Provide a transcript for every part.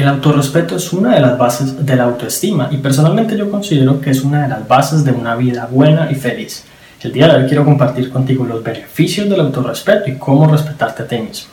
El autorrespeto es una de las bases de la autoestima y personalmente yo considero que es una de las bases de una vida buena y feliz. El día de hoy quiero compartir contigo los beneficios del autorrespeto y cómo respetarte a ti mismo.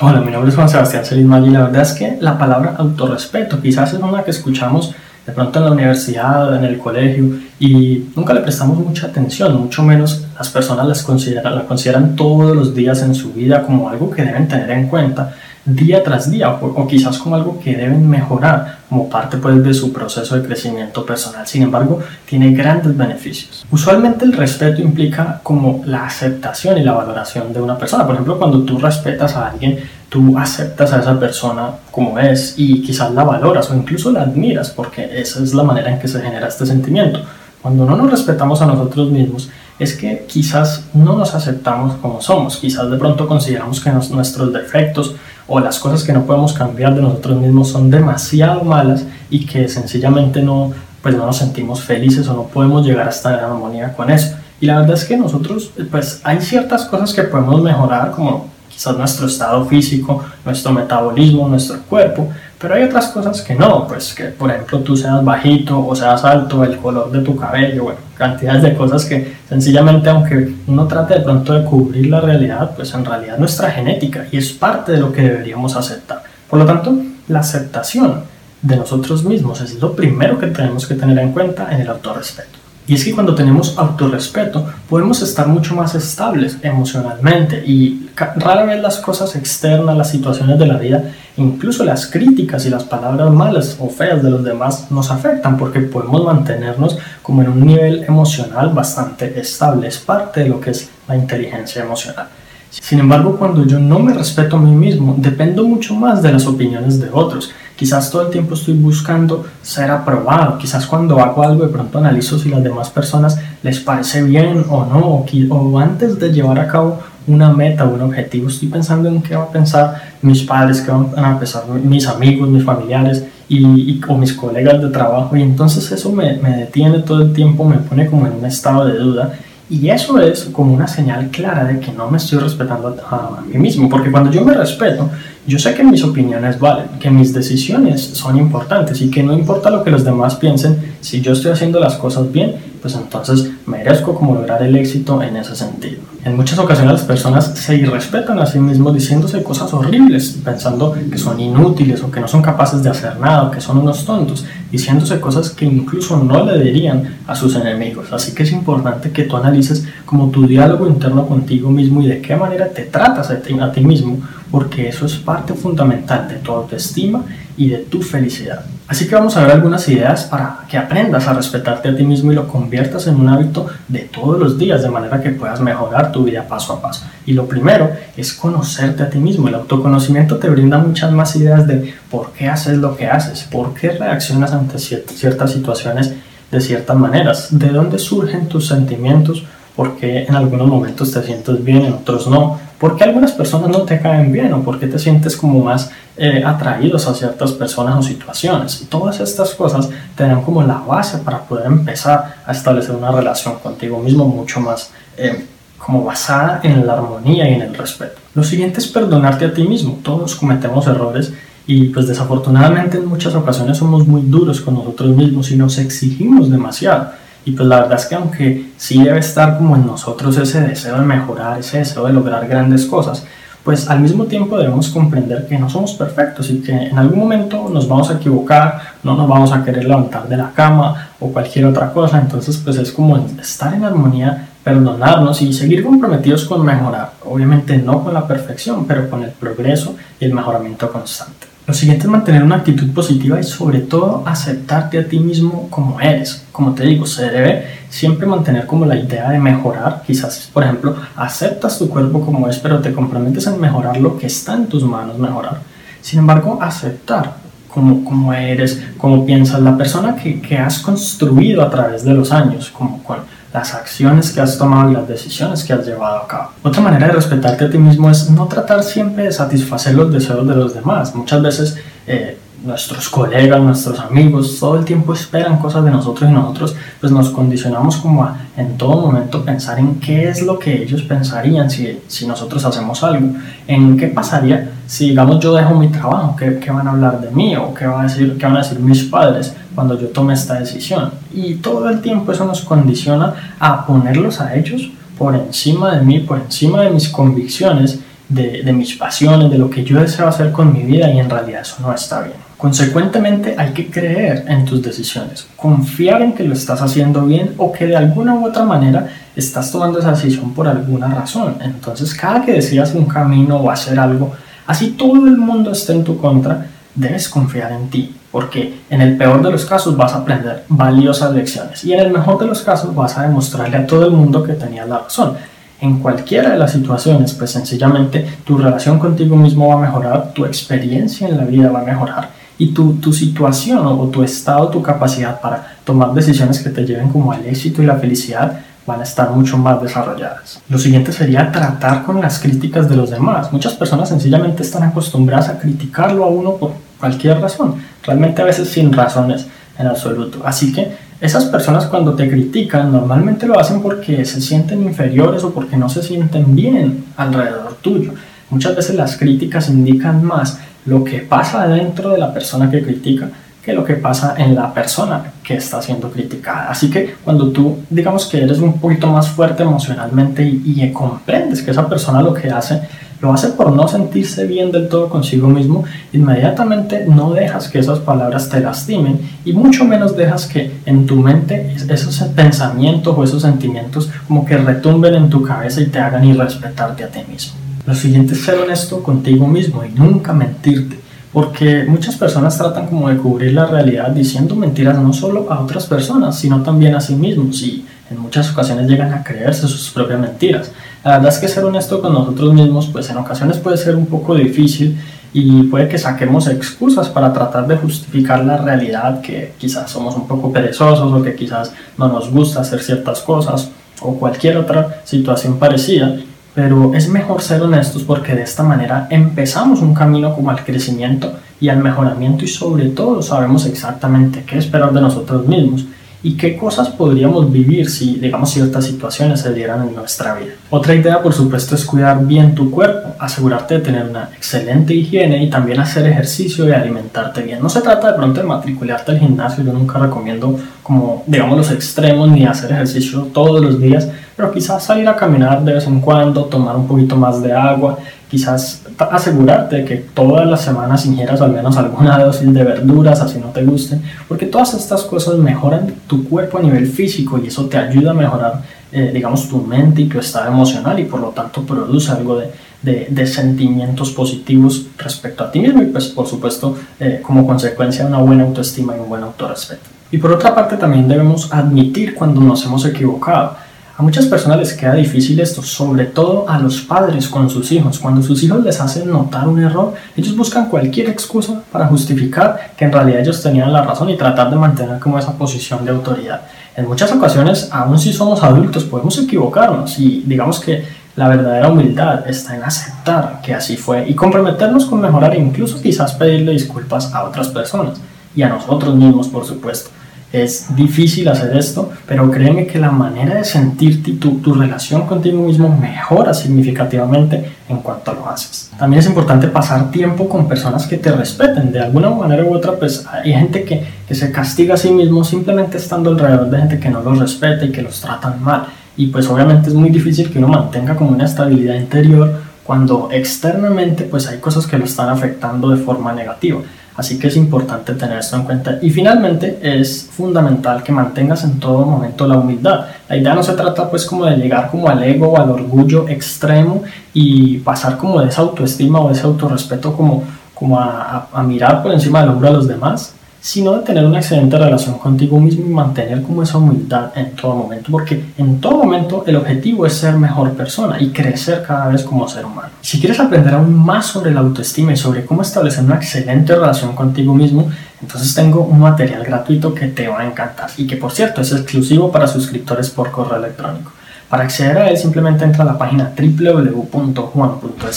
Hola, mi nombre es Juan Sebastián Celis y la verdad es que la palabra autorrespeto quizás es una que escuchamos de pronto en la universidad, en el colegio, y nunca le prestamos mucha atención, mucho menos las personas las consideran, la consideran todos los días en su vida como algo que deben tener en cuenta día tras día o, quizás como algo que deben mejorar como parte pues, de su proceso de crecimiento personal. Sin embargo, tiene grandes beneficios. Usualmente el respeto implica como la aceptación y la valoración de una persona. Por ejemplo, cuando tú respetas a alguien, tú aceptas a esa persona como es y quizás la valoras o incluso la admiras porque esa es la manera en que se genera este sentimiento. Cuando no nos respetamos a nosotros mismos, es que quizás no nos aceptamos como somos, quizás de pronto consideramos que nuestros defectos o las cosas que no podemos cambiar de nosotros mismos son demasiado malas y que sencillamente no, pues no nos sentimos felices o no podemos llegar a estar en armonía con eso. Y la verdad es que nosotros, pues hay ciertas cosas que podemos mejorar, como quizás nuestro estado físico, nuestro metabolismo, nuestro cuerpo, pero hay otras cosas que no, pues que por ejemplo tú seas bajito o seas alto, el color de tu cabello, bueno, cantidades de cosas que sencillamente aunque uno trate de pronto de cubrir la realidad, pues en realidad nuestra genética y es parte de lo que deberíamos aceptar. Por lo tanto, la aceptación de nosotros mismos es lo primero que tenemos que tener en cuenta en el autorrespeto. Y es que cuando tenemos autorrespeto podemos estar mucho más estables emocionalmente y rara vez las cosas externas, las situaciones de la vida, incluso las críticas y las palabras malas o feas de los demás nos afectan porque podemos mantenernos como en un nivel emocional bastante estable. Es parte de lo que es la inteligencia emocional. Sin embargo, cuando yo no me respeto a mí mismo, dependo mucho más de las opiniones de otros. Quizás todo el tiempo estoy buscando ser aprobado. Quizás cuando hago algo de pronto analizo si las demás personas les parece bien o no. O, o antes de llevar a cabo una meta un objetivo, estoy pensando en qué van a pensar mis padres, qué van a pensar mis amigos, mis familiares y, o mis colegas de trabajo. Y entonces eso me, me detiene todo el tiempo, me pone como en un estado de duda y eso es como una señal clara de que no me estoy respetando a, mí mismo, porque cuando yo me respeto, yo sé que mis opiniones valen, que mis decisiones son importantes y que no importa lo que los demás piensen, si yo estoy haciendo las cosas bien, pues entonces merezco como lograr el éxito en ese sentido. En muchas ocasiones las personas se irrespetan a sí mismos diciéndose cosas horribles, pensando que son inútiles o que no son capaces de hacer nada o que son unos tontos, diciéndose cosas que incluso no le dirían a sus enemigos. Así que es importante que tú analices como tu diálogo interno contigo mismo y de qué manera te tratas a ti, a ti mismo, porque eso es parte fundamental de tu autoestima y de tu felicidad. Así que vamos a ver algunas ideas para que aprendas a respetarte a ti mismo y lo conviertas en un hábito de todos los días, de manera que puedas mejorar tu vida paso a paso. Y lo primero es conocerte a ti mismo. El autoconocimiento te brinda muchas más ideas de por qué haces lo que haces, por qué reaccionas ante ciertas situaciones de ciertas maneras, de dónde surgen tus sentimientos, por qué en algunos momentos te sientes bien, en otros no, por qué algunas personas no te caen bien o por qué te sientes como más eh, atraídos a ciertas personas o situaciones. Y todas estas cosas te dan como la base para poder empezar a establecer una relación contigo mismo mucho más eh, como basada en la armonía y en el respeto. Lo siguiente es perdonarte a ti mismo. Todos cometemos errores y pues desafortunadamente en muchas ocasiones somos muy duros con nosotros mismos y nos exigimos demasiado. Y pues la verdad es que aunque sí debe estar como en nosotros ese deseo de mejorar, ese deseo de lograr grandes cosas, pues al mismo tiempo debemos comprender que no somos perfectos y que en algún momento nos vamos a equivocar, no nos vamos a querer levantar de la cama o cualquier otra cosa. Entonces pues es como estar en armonía, perdonarnos y seguir comprometidos con mejorar. Obviamente no con la perfección, pero con el progreso y el mejoramiento constante. Lo siguiente es mantener una actitud positiva y sobre todo aceptarte a ti mismo como eres. Como te digo, se debe siempre mantener como la idea de mejorar. Quizás, por ejemplo, aceptas tu cuerpo como es, pero te comprometes en mejorar lo que está en tus manos mejorar. Sin embargo, aceptar como, como eres, como piensas, la persona que, que has construido a través de los años, como con las acciones que has tomado y las decisiones que has llevado a cabo. Otra manera de respetarte a ti mismo es no tratar siempre de satisfacer los deseos de los demás. Muchas veces eh, nuestros colegas, nuestros amigos, todo el tiempo esperan cosas de nosotros y nosotros pues nos condicionamos como a en todo momento pensar en qué es lo que ellos pensarían si, si nosotros hacemos algo, en qué pasaría si digamos yo dejo mi trabajo, qué, qué van a hablar de mí o qué, va a decir, qué van a decir mis padres cuando yo tome esta decisión. Y todo el tiempo eso nos condiciona a ponerlos a ellos por encima de mí, por encima de mis convicciones, de, mis pasiones, de lo que yo deseo hacer con mi vida y en realidad eso no está bien. Consecuentemente hay que creer en tus decisiones, confiar en que lo estás haciendo bien o que de alguna u otra manera estás tomando esa decisión por alguna razón. Entonces cada que decidas un camino o hacer algo, así todo el mundo esté en tu contra, debes confiar en ti, porque en el peor de los casos vas a aprender valiosas lecciones y en el mejor de los casos vas a demostrarle a todo el mundo que tenías la razón. En cualquiera de las situaciones, pues sencillamente tu relación contigo mismo va a mejorar, tu experiencia en la vida va a mejorar y tu, tu situación o tu estado, tu capacidad para tomar decisiones que te lleven como al éxito y la felicidad van a estar mucho más desarrolladas. Lo siguiente sería tratar con las críticas de los demás. Muchas personas sencillamente están acostumbradas a criticarlo a uno por cualquier razón, realmente a veces sin razones en absoluto. Así que esas personas cuando te critican normalmente lo hacen porque se sienten inferiores o porque no se sienten bien alrededor tuyo. Muchas veces las críticas indican más lo que pasa dentro de la persona que critica que lo que pasa en la persona que está siendo criticada. Así que cuando tú digamos que eres un poquito más fuerte emocionalmente y, y, comprendes que esa persona lo que hace, lo hace por no sentirse bien del todo consigo mismo, inmediatamente no dejas que esas palabras te lastimen y mucho menos dejas que en tu mente esos pensamientos o esos sentimientos como que retumben en tu cabeza y te hagan irrespetarte a ti mismo. Lo siguiente es ser honesto contigo mismo y nunca mentirte, porque muchas personas tratan como de cubrir la realidad diciendo mentiras no solo a otras personas, sino también a sí mismos y en muchas ocasiones llegan a creerse sus propias mentiras. La verdad es que ser honesto con nosotros mismos pues en ocasiones puede ser un poco difícil y puede que saquemos excusas para tratar de justificar la realidad que quizás somos un poco perezosos o que quizás no nos gusta hacer ciertas cosas o cualquier otra situación parecida. Pero es mejor ser honestos porque de esta manera empezamos un camino como al crecimiento y al mejoramiento y sobre todo sabemos exactamente qué esperar de nosotros mismos y qué cosas podríamos vivir si, digamos, ciertas situaciones se dieran en nuestra vida. Otra idea, por supuesto, es cuidar bien tu cuerpo, asegurarte de tener una excelente higiene y también hacer ejercicio y alimentarte bien. No se trata de pronto de matricularte al gimnasio, yo nunca recomiendo como, digamos, los extremos ni hacer ejercicio todos los días, pero quizás salir a caminar de vez en cuando, tomar un poquito más de agua, quizás asegurarte de que todas las semanas ingieras al menos alguna dosis de verduras, así no te gusten, porque todas estas cosas mejoran tu cuerpo a nivel físico y eso te ayuda a mejorar, eh, digamos, tu mente y tu estado emocional y por lo tanto produce algo de, de, de sentimientos positivos respecto a ti mismo y pues por supuesto eh, como consecuencia una buena autoestima y un buen autorrespeto. Y por otra parte también debemos admitir cuando nos hemos equivocado a muchas personas les queda difícil esto, sobre todo a los padres con sus hijos. Cuando sus hijos les hacen notar un error, ellos buscan cualquier excusa para justificar que en realidad ellos tenían la razón y tratar de mantener como esa posición de autoridad. En muchas ocasiones, aun si somos adultos, podemos equivocarnos y digamos que la verdadera humildad está en aceptar que así fue y comprometernos con mejorar e incluso quizás pedirle disculpas a otras personas y a nosotros mismos, por supuesto. Es difícil hacer esto, pero créeme que la manera de sentirte y tu, tu relación contigo mismo mejora significativamente en cuanto lo haces. También es importante pasar tiempo con personas que te respeten. De alguna manera u otra, pues hay gente que, que se castiga a sí mismo simplemente estando alrededor de gente que no los respeta y que los tratan mal. Y pues obviamente es muy difícil que uno mantenga como una estabilidad interior cuando externamente pues hay cosas que lo están afectando de forma negativa. Así que es importante tener esto en cuenta. Y finalmente es fundamental que mantengas en todo momento la humildad. La idea no se trata pues como de llegar como al ego o al orgullo extremo y pasar como de esa autoestima o de ese autorrespeto como, como a, a, mirar por encima del hombro a los demás, sino de tener una excelente relación contigo mismo y mantener como esa humildad en todo momento, porque en todo momento el objetivo es ser mejor persona y crecer cada vez como ser humano. Si quieres aprender aún más sobre la autoestima y sobre cómo establecer una excelente relación contigo mismo, entonces tengo un material gratuito que te va a encantar y que por cierto es exclusivo para suscriptores por correo electrónico. Para acceder a él simplemente entra a la página www.juan.sc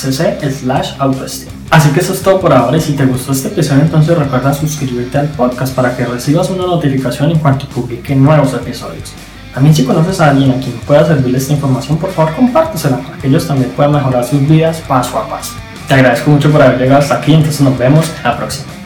slash. Así que eso es todo por ahora y si te gustó este episodio entonces recuerda suscribirte al podcast para que recibas una notificación en cuanto publique nuevos episodios. También si conoces a alguien a quien pueda servirle esta información, por favor compártesela para que ellos también puedan mejorar sus vidas paso a paso. Te agradezco mucho por haber llegado hasta aquí, entonces nos vemos la próxima.